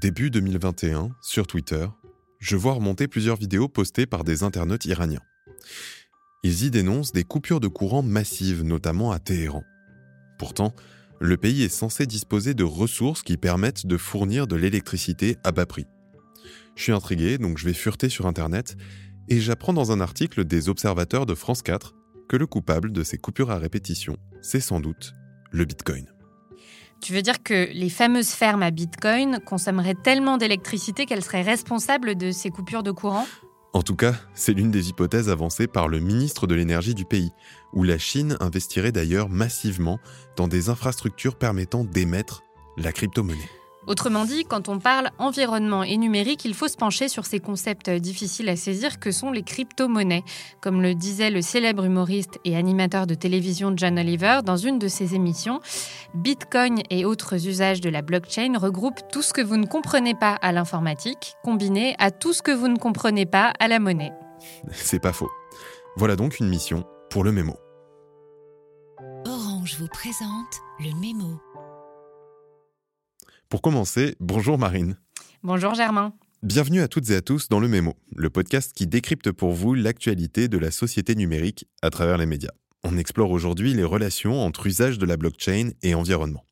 Début 2021, sur Twitter, je vois remonter plusieurs vidéos postées par des internautes iraniens. Ils y dénoncent des coupures de courant massives, notamment à Téhéran. Pourtant, le pays est censé disposer de ressources qui permettent de fournir de l'électricité à bas prix. Je suis intrigué, donc je vais fureter sur Internet, et j'apprends dans un article des observateurs de France 4 que le coupable de ces coupures à répétition, c'est sans doute le Bitcoin. Tu veux dire que les fameuses fermes à Bitcoin consommeraient tellement d'électricité qu'elles seraient responsables de ces coupures de courant? En tout cas, c'est l'une des hypothèses avancées par le ministre de l'énergie du pays, où la Chine investirait d'ailleurs massivement dans des infrastructures permettant d'émettre la crypto-monnaie. Autrement dit, quand on parle environnement et numérique, il faut se pencher sur ces concepts difficiles à saisir que sont les crypto-monnaies. Comme le disait le célèbre humoriste et animateur de télévision John Oliver dans une de ses émissions, Bitcoin et autres usages de la blockchain regroupent tout ce que vous ne comprenez pas à l'informatique, combiné à tout ce que vous ne comprenez pas à la monnaie. C'est pas faux. Voilà donc une mission pour le mémo. Orange vous présente le mémo. Pour commencer, bonjour Marine. Bonjour Germain. Bienvenue à toutes et à tous dans le Mémo, le podcast qui décrypte pour vous l'actualité de la société numérique à travers les médias. On explore aujourd'hui les relations entre usage de la blockchain et environnement.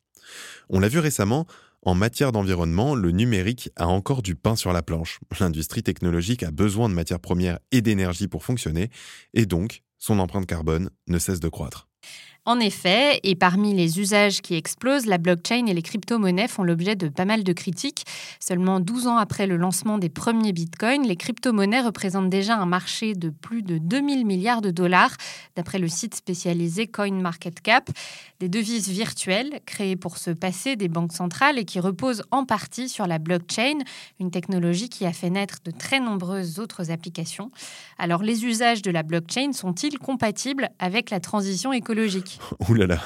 On l'a vu récemment, en matière d'environnement, le numérique a encore du pain sur la planche. L'industrie technologique a besoin de matières premières et d'énergie pour fonctionner, et donc son empreinte carbone ne cesse de croître. En effet, et parmi les usages qui explosent, la blockchain et les crypto-monnaies font l'objet de pas mal de critiques. Seulement 12 ans après le lancement des premiers bitcoins, les crypto-monnaies représentent déjà un marché de plus de 2000 milliards de dollars, d'après le site spécialisé CoinMarketCap. Des devises virtuelles créées pour se passer des banques centrales et qui reposent en partie sur la blockchain, une technologie qui a fait naître de très nombreuses autres applications. Alors les usages de la blockchain sont-ils compatibles avec la transition écologique? Ouh là là.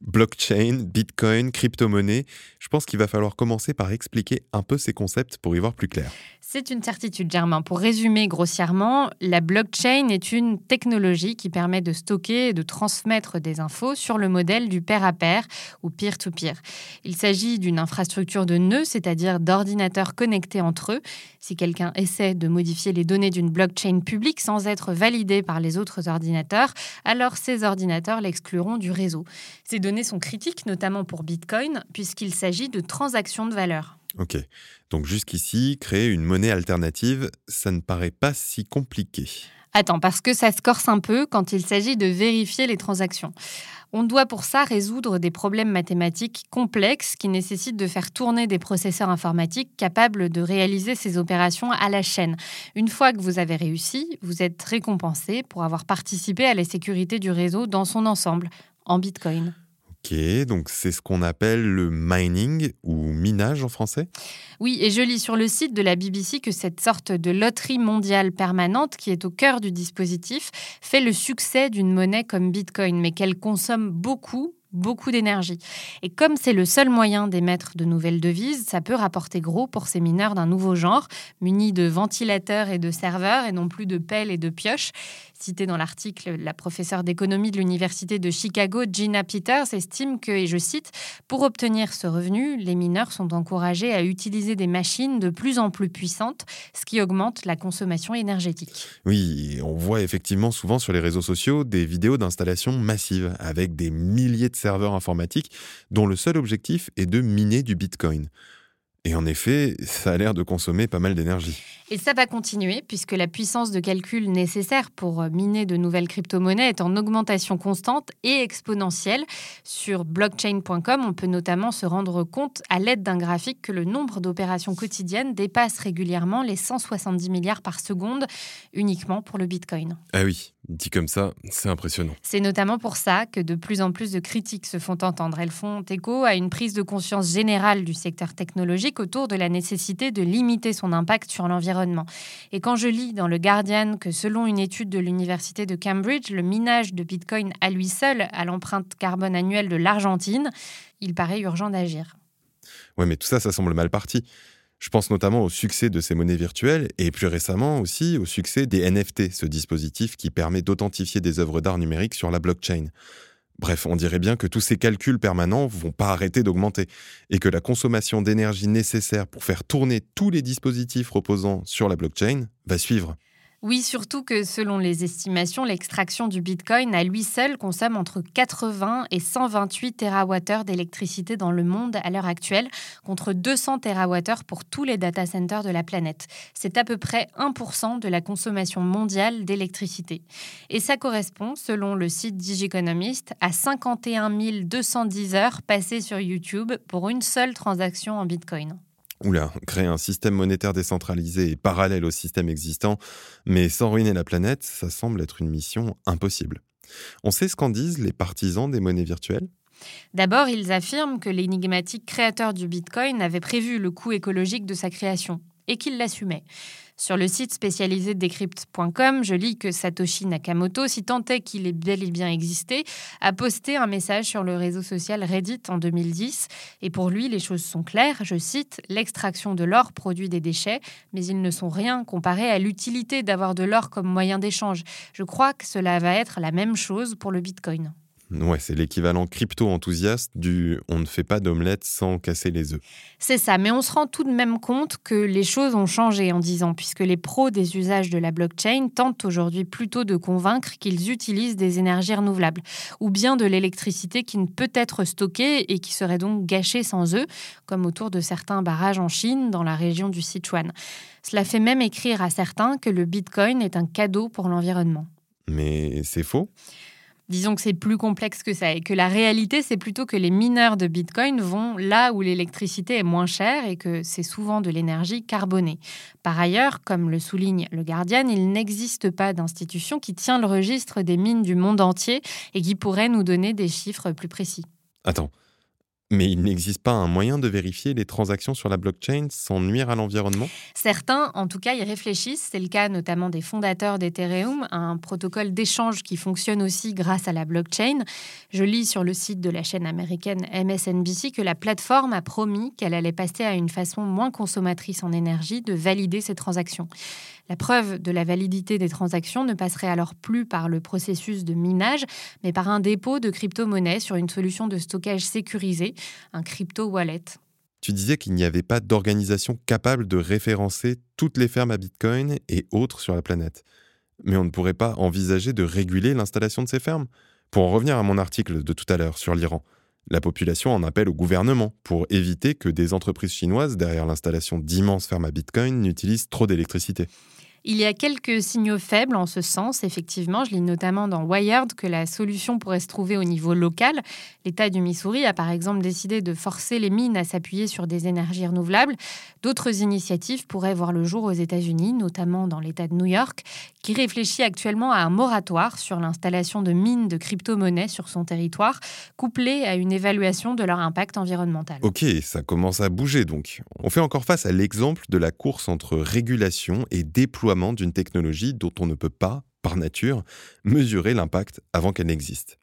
Blockchain, Bitcoin, crypto-monnaie. Je pense qu'il va falloir commencer par expliquer un peu ces concepts pour y voir plus clair. C'est une certitude, Germain. Pour résumer grossièrement, la blockchain est une technologie qui permet de stocker et de transmettre des infos sur le modèle du pair à pair ou peer-to-peer. Il s'agit d'une infrastructure de nœuds, c'est-à-dire d'ordinateurs connectés entre eux. Si quelqu'un essaie de modifier les données d'une blockchain publique sans être validé par les autres ordinateurs, alors ces ordinateurs du réseau. Ces données sont critiques, notamment pour Bitcoin, puisqu'il s'agit de transactions de valeur. Ok, donc jusqu'ici, créer une monnaie alternative, ça ne paraît pas si compliqué. Attends, parce que ça se corse un peu quand il s'agit de vérifier les transactions. On doit pour ça résoudre des problèmes mathématiques complexes qui nécessitent de faire tourner des processeurs informatiques capables de réaliser ces opérations à la chaîne. Une fois que vous avez réussi, vous êtes récompensé pour avoir participé à la sécurité du réseau dans son ensemble, en Bitcoin. Ok, donc c'est ce qu'on appelle le mining ou minage en français? Oui, et je lis sur le site de la BBC que cette sorte de loterie mondiale permanente qui est au cœur du dispositif fait le succès d'une monnaie comme Bitcoin, mais qu'elle consomme beaucoup, beaucoup d'énergie. Et comme c'est le seul moyen d'émettre de nouvelles devises, ça peut rapporter gros pour ces mineurs d'un nouveau genre, munis de ventilateurs et de serveurs et non plus de pelles et de pioches. Citée dans l'article, la professeure d'économie de l'Université de Chicago, Gina Peters, estime que, et je cite, pour obtenir ce revenu, les mineurs sont encouragés à utiliser des machines de plus en plus puissantes, ce qui augmente la consommation énergétique. Oui, on voit effectivement souvent sur les réseaux sociaux des vidéos d'installation massives avec des milliers de serveurs informatiques dont le seul objectif est de miner du Bitcoin. Et en effet, ça a l'air de consommer pas mal d'énergie. Et ça va continuer puisque la puissance de calcul nécessaire pour miner de nouvelles crypto-monnaies est en augmentation constante et exponentielle. Sur blockchain.com, on peut notamment se rendre compte à l'aide d'un graphique que le nombre d'opérations quotidiennes dépasse régulièrement les 170 milliards par seconde uniquement pour le Bitcoin. Ah oui, dit comme ça, c'est impressionnant. C'est notamment pour ça que de plus en plus de critiques se font entendre. Elles font écho à une prise de conscience générale du secteur technologique autour de la nécessité de limiter son impact sur l'environnement et quand je lis dans le Guardian que selon une étude de l'université de Cambridge, le minage de Bitcoin à lui seul a l'empreinte carbone annuelle de l'Argentine, il paraît urgent d'agir. Ouais, mais tout ça, ça semble mal parti. Je pense notamment au succès de ces monnaies virtuelles et plus récemment aussi au succès des NFT, ce dispositif qui permet d'authentifier des œuvres d'art numérique sur la blockchain. Bref, on dirait bien que tous ces calculs permanents vont pas arrêter d'augmenter et que la consommation d'énergie nécessaire pour faire tourner tous les dispositifs reposant sur la blockchain va suivre. Oui, surtout que selon les estimations, l'extraction du Bitcoin à lui seul consomme entre 80 et 128 TWh d'électricité dans le monde à l'heure actuelle, contre 200 TWh pour tous les data centers de la planète. C'est à peu près 1% de la consommation mondiale d'électricité. Et ça correspond, selon le site Digiconomist, à 51 210 heures passées sur YouTube pour une seule transaction en Bitcoin. Oula, créer un système monétaire décentralisé et parallèle au système existant, mais sans ruiner la planète, ça semble être une mission impossible. On sait ce qu'en disent les partisans des monnaies virtuelles? D'abord, ils affirment que l'énigmatique créateur du Bitcoin avait prévu le coût écologique de sa création et qu'il l'assumait. Sur le site spécialisé Decrypt.com, je lis que Satoshi Nakamoto, si tant est qu'il ait bel et bien existé, a posté un message sur le réseau social Reddit en 2010. Et pour lui, les choses sont claires. Je cite L'extraction de l'or produit des déchets, mais ils ne sont rien comparé à l'utilité d'avoir de l'or comme moyen d'échange. Je crois que cela va être la même chose pour le Bitcoin. Ouais, c'est l'équivalent crypto-enthousiaste du on ne fait pas d'omelette sans casser les œufs. C'est ça, mais on se rend tout de même compte que les choses ont changé en 10 ans, puisque les pros des usages de la blockchain tentent aujourd'hui plutôt de convaincre qu'ils utilisent des énergies renouvelables, ou bien de l'électricité qui ne peut être stockée et qui serait donc gâchée sans eux, comme autour de certains barrages en Chine, dans la région du Sichuan. Cela fait même écrire à certains que le Bitcoin est un cadeau pour l'environnement. Mais c'est faux? Disons que c'est plus complexe que ça et que la réalité, c'est plutôt que les mineurs de Bitcoin vont là où l'électricité est moins chère et que c'est souvent de l'énergie carbonée. Par ailleurs, comme le souligne le Guardian, il n'existe pas d'institution qui tient le registre des mines du monde entier et qui pourrait nous donner des chiffres plus précis. Attends, mais il n'existe pas un moyen de vérifier les transactions sur la blockchain sans nuire à l'environnement? Certains, en tout cas, y réfléchissent. C'est le cas notamment des fondateurs d'Ethereum, un protocole d'échange qui fonctionne aussi grâce à la blockchain. Je lis sur le site de la chaîne américaine MSNBC que la plateforme a promis qu'elle allait passer à une façon moins consommatrice en énergie de valider ces transactions. La preuve de la validité des transactions ne passerait alors plus par le processus de minage, mais par un dépôt de crypto-monnaie sur une solution de stockage sécurisée, un crypto-wallet. Tu disais qu'il n'y avait pas d'organisation capable de référencer toutes les fermes à Bitcoin et autres sur la planète. Mais on ne pourrait pas envisager de réguler l'installation de ces fermes Pour en revenir à mon article de tout à l'heure sur l'Iran, la population en appelle au gouvernement pour éviter que des entreprises chinoises, derrière l'installation d'immenses fermes à Bitcoin, n'utilisent trop d'électricité. Il y a quelques signaux faibles en ce sens, effectivement. Je lis notamment dans Wired que la solution pourrait se trouver au niveau local. L'État du Missouri a par exemple décidé de forcer les mines à s'appuyer sur des énergies renouvelables. D'autres initiatives pourraient voir le jour aux États-Unis, notamment dans l'État de New York, qui réfléchit actuellement à un moratoire sur l'installation de mines de crypto-monnaies sur son territoire, couplé à une évaluation de leur impact environnemental. Ok, ça commence à bouger donc. On fait encore face à l'exemple de la course entre régulation et d'une technologie dont on ne peut pas, par nature, mesurer l'impact avant qu'elle n'existe.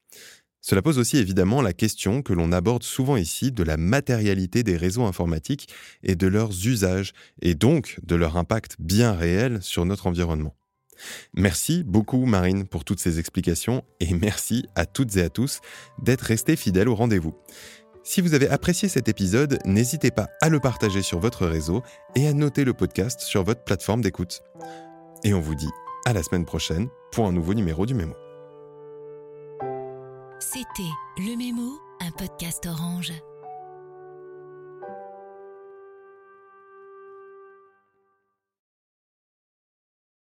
Cela pose aussi évidemment la question que l'on aborde souvent ici de la matérialité des réseaux informatiques et de leurs usages, et donc de leur impact bien réel sur notre environnement. Merci beaucoup Marine pour toutes ces explications et merci à toutes et à tous d'être restés fidèles au rendez-vous. Si vous avez apprécié cet épisode, n'hésitez pas à le partager sur votre réseau et à noter le podcast sur votre plateforme d'écoute. Et on vous dit à la semaine prochaine pour un nouveau numéro du Mémo. C'était Le Mémo, un podcast orange.